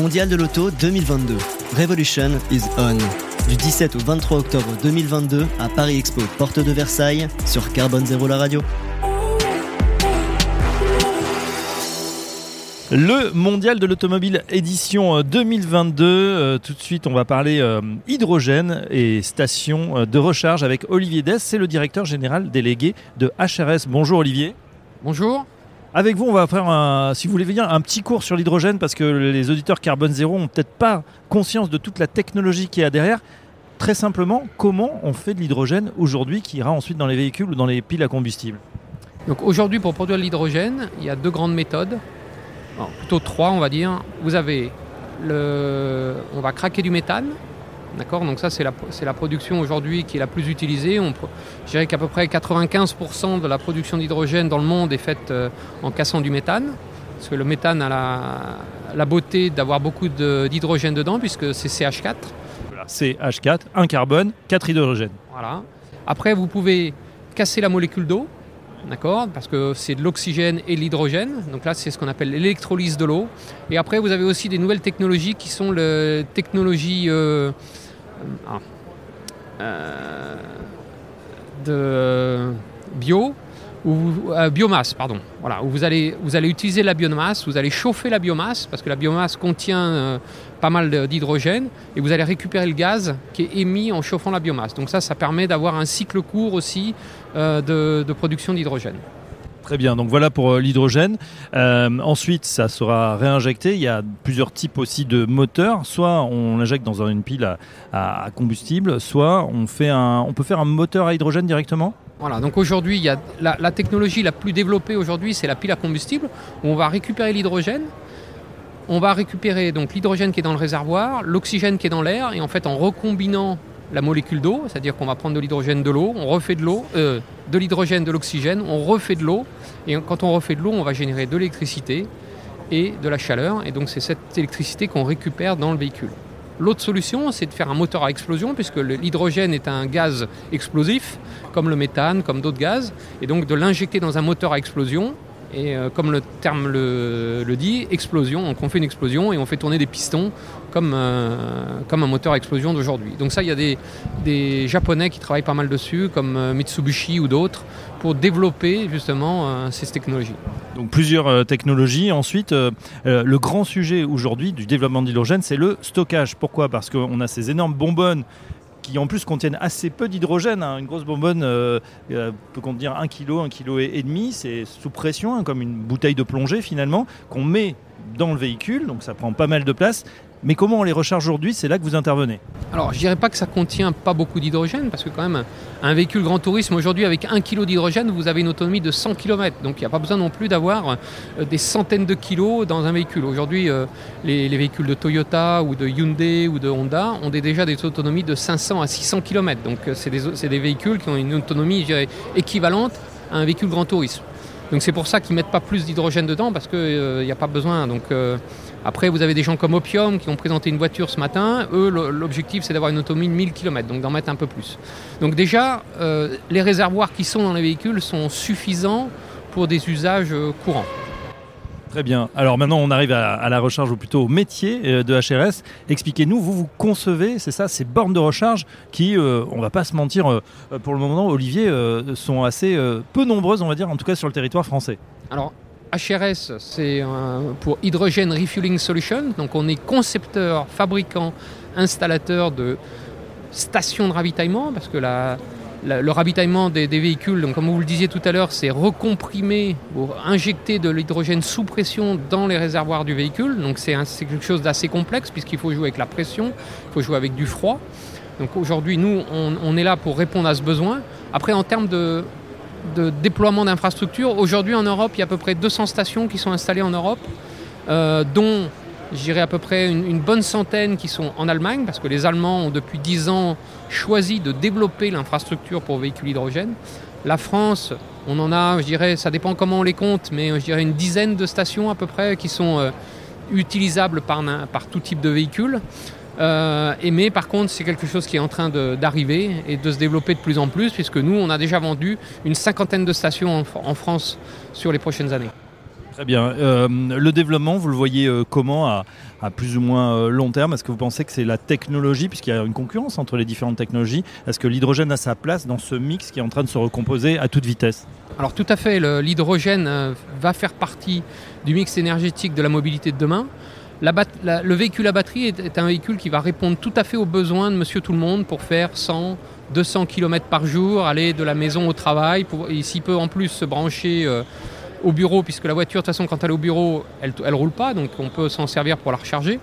Mondial de l'auto 2022. Revolution is on. Du 17 au 23 octobre 2022 à Paris Expo, porte de Versailles, sur Carbone Zéro la radio. Le mondial de l'automobile édition 2022. Euh, euh, tout de suite, on va parler euh, hydrogène et station de recharge avec Olivier Dess. C'est le directeur général délégué de HRS. Bonjour Olivier. Bonjour. Avec vous, on va faire, un, si vous voulez venir, un petit cours sur l'hydrogène parce que les auditeurs carbone zéro ont peut-être pas conscience de toute la technologie qui est derrière. Très simplement, comment on fait de l'hydrogène aujourd'hui qui ira ensuite dans les véhicules ou dans les piles à combustible Donc aujourd'hui, pour produire de l'hydrogène, il y a deux grandes méthodes. plutôt trois, on va dire. Vous avez le, on va craquer du méthane, D'accord Donc ça, c'est la, la, production aujourd'hui qui est la plus utilisée. On, je dirais qu'à peu près 95% de la production d'hydrogène dans le monde est faite euh, en cassant du méthane. Parce que le méthane a la, la beauté d'avoir beaucoup d'hydrogène dedans, puisque c'est CH4. Voilà, CH4, un carbone, 4 hydrogènes. Voilà. Après, vous pouvez casser la molécule d'eau, d'accord? Parce que c'est de l'oxygène et de l'hydrogène. Donc là, c'est ce qu'on appelle l'électrolyse de l'eau. Et après, vous avez aussi des nouvelles technologies qui sont les technologies euh, ah, euh, de bio ou euh, biomasse, pardon. Voilà, où vous allez, vous allez utiliser la biomasse, vous allez chauffer la biomasse parce que la biomasse contient pas mal d'hydrogène et vous allez récupérer le gaz qui est émis en chauffant la biomasse. Donc ça, ça permet d'avoir un cycle court aussi de, de production d'hydrogène. Très bien, donc voilà pour euh, l'hydrogène. Euh, ensuite, ça sera réinjecté. Il y a plusieurs types aussi de moteurs. Soit on l'injecte dans une pile à, combustible, soit on, fait un, on peut faire un moteur à hydrogène directement? Voilà, donc aujourd'hui, la, technologie la plus développée aujourd'hui, c'est la pile à combustible, où on va récupérer l'hydrogène, on va récupérer donc l'hydrogène qui est dans le réservoir, l'oxygène qui est dans l'air, et en fait en recombinant la molécule d'eau, c'est-à-dire qu'on va prendre de l'hydrogène de l'eau, on refait de l'eau, euh, de l'hydrogène, de l'oxygène, on refait de l'eau, et quand on refait de l'eau, on va générer de l'électricité et de la chaleur, et donc c'est cette électricité qu'on récupère dans le véhicule. L'autre solution, c'est de faire un moteur à explosion, puisque l'hydrogène est un gaz explosif, comme le méthane, comme d'autres gaz, et donc de l'injecter dans un moteur à explosion, et euh, comme le terme le, dit, explosion, donc on fait une explosion et on fait tourner des pistons comme, euh, comme un moteur à explosion d'aujourd'hui. Donc ça, il y a des, des, Japonais qui travaillent pas mal dessus, comme euh, Mitsubishi ou d'autres, pour développer justement ces technologies. Donc plusieurs technologies. Ensuite, le grand sujet aujourd'hui du développement de l'hydrogène, c'est le stockage. Pourquoi? Parce qu'on a ces énormes bonbonnes qui en plus contiennent assez peu d'hydrogène. Hein. Une grosse bonbonne euh, euh, peut contenir 1 kg, 1 kg et demi. C'est sous pression, hein, comme une bouteille de plongée finalement, qu'on met dans le véhicule, donc ça prend pas mal de place. Mais comment on les recharge aujourd'hui C'est là que vous intervenez. Alors, je dirais pas que ça contient pas beaucoup d'hydrogène, parce que quand même, un véhicule grand tourisme aujourd'hui avec 1 kg d'hydrogène, vous avez une autonomie de 100 km. Donc, il n'y a pas besoin non plus d'avoir euh, des centaines de kilos dans un véhicule. Aujourd'hui, euh, les, véhicules de Toyota ou de Hyundai ou de Honda ont déjà des autonomies de 500 à 600 km. Donc, euh, c'est des, des, véhicules qui ont une autonomie, je dirais, équivalente à un véhicule grand tourisme. Donc c'est pour ça qu'ils mettent pas plus d'hydrogène dedans parce qu'il n'y a pas besoin. Donc après, vous avez des gens comme Opium qui ont présenté une voiture ce matin. Eux, l'objectif, c'est d'avoir une autonomie de 1000 km, donc d'en mettre un peu plus. Donc déjà, euh, les réservoirs qui sont dans les véhicules sont suffisants pour des usages euh, courants. Très bien. Alors maintenant, on arrive à, la recharge ou plutôt au métier euh, de HRS. Expliquez-nous, vous vous concevez, c'est ça, ces bornes de recharge qui, on ne va pas se mentir, pour le moment, Olivier, sont assez peu nombreuses, on va dire, en tout cas sur le territoire français. Alors, HRS, c'est pour Hydrogen Refueling Solution. Donc on est concepteur, fabricant, installateur de stations de ravitaillement, parce que le ravitaillement des, véhicules, donc comme vous le disiez tout à l'heure, c'est recomprimer ou injecter de l'hydrogène sous pression dans les réservoirs du véhicule. Donc c'est quelque chose d'assez complexe puisqu'il faut jouer avec la pression, il faut jouer avec du froid. Donc aujourd'hui, nous, on, est là pour répondre à ce besoin. Après, en termes de, de déploiement d'infrastructures. Aujourd'hui en Europe, il y a à peu près 200 stations qui sont installées en Europe, euh, dont j'irai à peu près une, bonne centaine qui sont en Allemagne, parce que les Allemands ont depuis 10 ans choisi de développer l'infrastructure pour véhicules hydrogène. La France, on en a, je dirais, ça dépend comment on les compte, mais je dirais une dizaine de stations à peu près qui sont euh, utilisables par, par tout type de véhicule. Euh, mais par contre, c'est quelque chose qui est en train d'arriver et de se développer de plus en plus, puisque nous, on a déjà vendu une cinquantaine de stations en, France sur les prochaines années. Très bien. Euh, le développement, vous le voyez euh, comment à, à, plus ou moins euh, long terme? Est-ce que vous pensez que c'est la technologie, puisqu'il y a une concurrence entre les différentes technologies Est-ce que l'hydrogène a sa place dans ce mix qui est en train de se recomposer à toute vitesse? Alors tout à fait, l'hydrogène va faire partie du mix énergétique de la mobilité de demain. Le véhicule à batterie est, un véhicule qui va répondre tout à fait aux besoins de monsieur tout le monde pour faire 100, 200 km par jour, aller de la maison au travail, pour, et s'il peut en plus se brancher au bureau, puisque la voiture, de toute façon, quand elle est au bureau, elle ne roule pas, donc on peut s'en servir pour la recharger.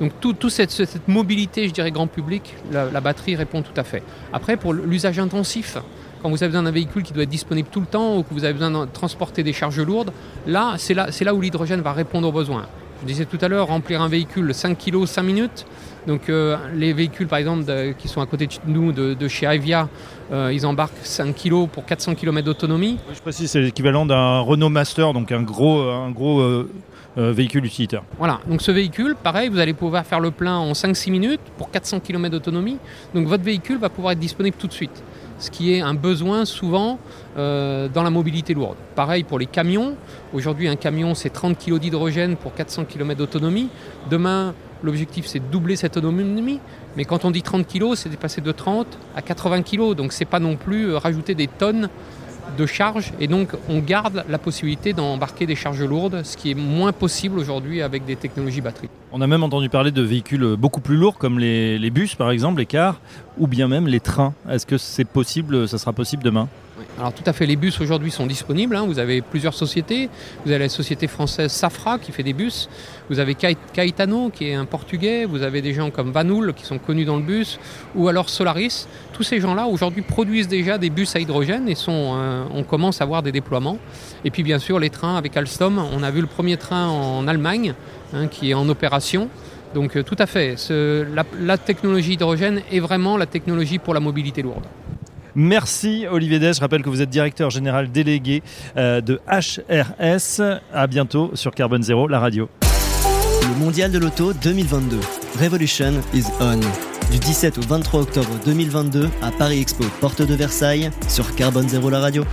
Donc toute tout cette, mobilité, je dirais, grand public, la, la batterie répond tout à fait. Après, pour l'usage intensif, quand vous avez besoin d'un véhicule qui doit être disponible tout le temps ou que vous avez besoin de transporter des charges lourdes, là, c'est là, là où l'hydrogène va répondre aux besoins. Je disais tout à l'heure, remplir un véhicule 5 kg, 5 minutes. Donc euh, les véhicules, par exemple, de, qui sont à côté de nous, de, de chez Avia, euh, ils embarquent 5 kg pour 400 km d'autonomie. je précise, c'est l'équivalent d'un Renault Master, donc un gros, un gros euh, véhicule utilitaire. Voilà, donc ce véhicule, pareil, vous allez pouvoir faire le plein en 5-6 minutes pour 400 km d'autonomie. Donc votre véhicule va pouvoir être disponible tout de suite ce qui est un besoin souvent euh, dans la mobilité lourde. Pareil pour les camions. Aujourd'hui, un camion, c'est 30 kg d'hydrogène pour 400 km d'autonomie. Demain, l'objectif, c'est de doubler cette autonomie. Mais quand on dit 30 kg, c'est de passer de 30 à 80 kg. Donc, c'est pas non plus euh, rajouter des tonnes de charge et donc on garde la possibilité d'embarquer des charges lourdes, ce qui est moins possible aujourd'hui avec des technologies batteries. On a même entendu parler de véhicules beaucoup plus lourds comme les, les bus par exemple, les cars ou bien même les trains. Est-ce que c'est possible, ça sera possible demain? Alors tout à fait, les bus aujourd'hui sont disponibles. Hein. Vous avez plusieurs sociétés. Vous avez la société française Safra qui fait des bus. Vous avez Caetano qui est un portugais. Vous avez des gens comme Vanoul qui sont connus dans le bus. Ou alors Solaris. Tous ces gens-là aujourd'hui produisent déjà des bus à hydrogène et sont, euh, on commence à voir des déploiements. Et puis bien sûr les trains avec Alstom. On a vu le premier train en Allemagne hein, qui est en opération. Donc euh, tout à fait, la technologie hydrogène est vraiment la technologie pour la mobilité lourde. Merci Olivier Des. Je rappelle que vous êtes directeur général délégué euh, de HRS. À bientôt sur Carbone Zero, la radio. Le mondial de l'auto 2022. Revolution is on. Du 17 au 23 octobre 2022 à Paris Expo, porte de Versailles, sur Carbone Zero, la radio.